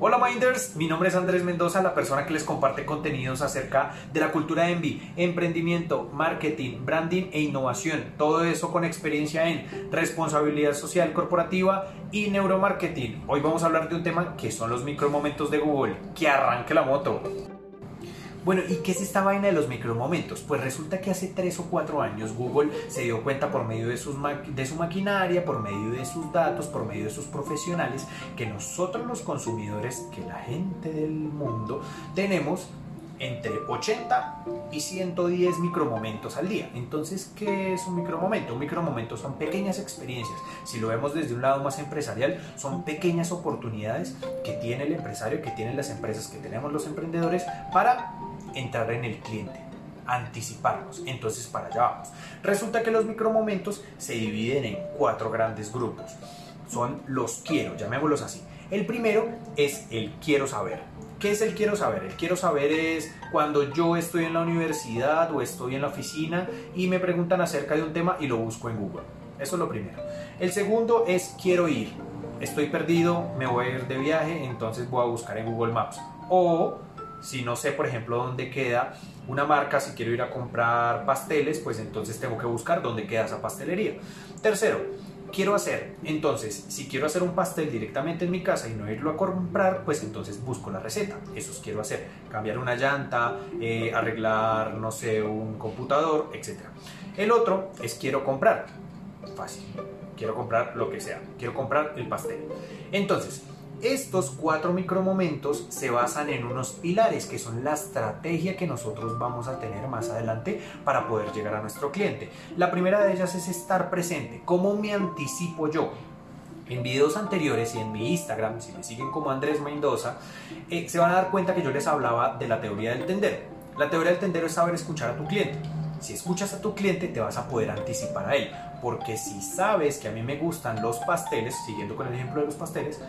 Hola Minders, mi nombre es Andrés Mendoza, la persona que les comparte contenidos acerca de la cultura Envy, emprendimiento, marketing, branding e innovación. Todo eso con experiencia en responsabilidad social corporativa y neuromarketing. Hoy vamos a hablar de un tema que son los micromomentos de Google. Que arranque la moto. Bueno, ¿y qué es esta vaina de los micromomentos? Pues resulta que hace 3 o 4 años Google se dio cuenta por medio de, de su maquinaria, por medio de sus datos, por medio de sus profesionales, que nosotros los consumidores, que la gente del mundo, tenemos entre 80 y 110 micromomentos al día. Entonces, ¿qué es un micromomento? Un micromomento son pequeñas experiencias. Si lo vemos desde un lado más empresarial, son pequeñas oportunidades que tiene el empresario, que tienen las empresas, que tenemos los emprendedores para entrar en el cliente, anticiparnos. Entonces para allá vamos. Resulta que los micromomentos se dividen en cuatro grandes grupos. Son los quiero, llamémoslos así. El primero es el quiero saber. ¿Qué es el quiero saber? El quiero saber es cuando yo estoy en la universidad o estoy en la oficina y me preguntan acerca de un tema y lo busco en Google. Eso es lo primero. El segundo es quiero ir. Estoy perdido, me voy a ir de viaje, entonces voy a buscar en Google Maps. O si no sé, por ejemplo, dónde queda una marca, si quiero ir a comprar pasteles, pues entonces tengo que buscar dónde queda esa pastelería. Tercero, quiero hacer. Entonces, si quiero hacer un pastel directamente en mi casa y no irlo a comprar, pues entonces busco la receta. Eso es quiero hacer. Cambiar una llanta, eh, arreglar, no sé, un computador, etc. El otro es quiero comprar. Fácil. Quiero comprar lo que sea. Quiero comprar el pastel. Entonces, estos cuatro micromomentos se basan en unos pilares que son la estrategia que nosotros vamos a tener más adelante para poder llegar a nuestro cliente. La primera de ellas es estar presente. ¿Cómo me anticipo yo? En videos anteriores y en mi Instagram, si me siguen como Andrés Mendoza, eh, se van a dar cuenta que yo les hablaba de la teoría del tendero. La teoría del tendero es saber escuchar a tu cliente. Si escuchas a tu cliente te vas a poder anticipar a él, porque si sabes que a mí me gustan los pasteles, siguiendo con el ejemplo de los pasteles,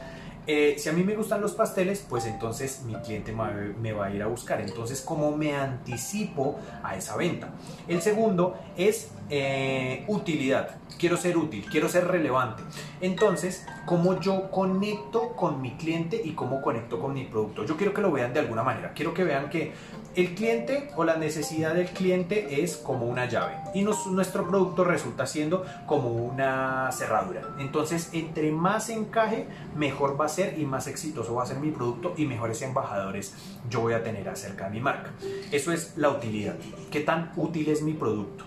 eh, si a mí me gustan los pasteles, pues entonces mi cliente me va a ir a buscar. Entonces, ¿cómo me anticipo a esa venta? El segundo es eh, utilidad. Quiero ser útil, quiero ser relevante. Entonces, ¿cómo yo conecto con mi cliente y cómo conecto con mi producto? Yo quiero que lo vean de alguna manera. Quiero que vean que el cliente o la necesidad del cliente es como una llave y nuestro producto resulta siendo como una cerradura. Entonces, entre más encaje, mejor va a y más exitoso va a ser mi producto y mejores embajadores yo voy a tener acerca de mi marca. Eso es la utilidad. ¿Qué tan útil es mi producto?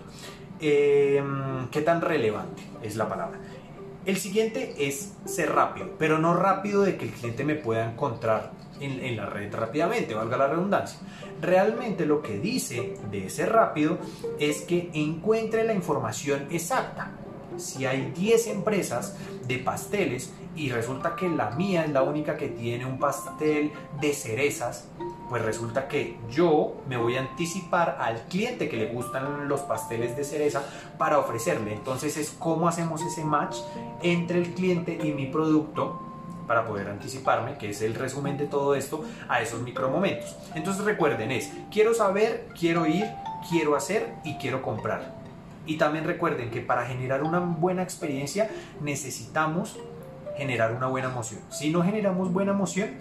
Em, ¿Qué tan relevante es la palabra? El siguiente es ser rápido, pero no rápido de que el cliente me pueda encontrar en, la red rápidamente, valga la redundancia. Realmente lo que dice de ser rápido es que encuentre la información exacta. Si hay 10 empresas de pasteles y resulta que la mía es la única que tiene un pastel de cerezas, pues resulta que yo me voy a anticipar al cliente que le gustan los pasteles de cereza para ofrecerle. Entonces es cómo hacemos ese match entre el cliente y mi producto para poder anticiparme, que es el resumen de todo esto, a esos micromomentos. Entonces recuerden, es quiero saber, quiero ir, quiero hacer y quiero comprar. Y también recuerden que para generar una buena experiencia necesitamos generar una buena emoción. Si no generamos buena emoción,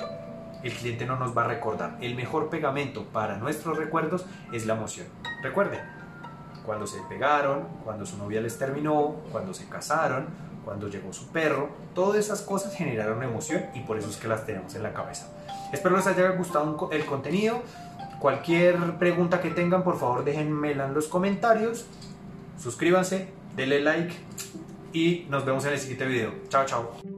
el cliente no nos va a recordar. El mejor pegamento para nuestros recuerdos es la emoción. Recuerden, cuando se pegaron, cuando su novia les terminó, cuando se casaron, cuando llegó su perro, todas esas cosas generaron emoción y por eso es que las tenemos en la cabeza. Espero les haya gustado el contenido. Cualquier pregunta que tengan, por favor déjenmela en los comentarios. Suscríbanse, denle like y nos vemos en el siguiente video. Chao, chao.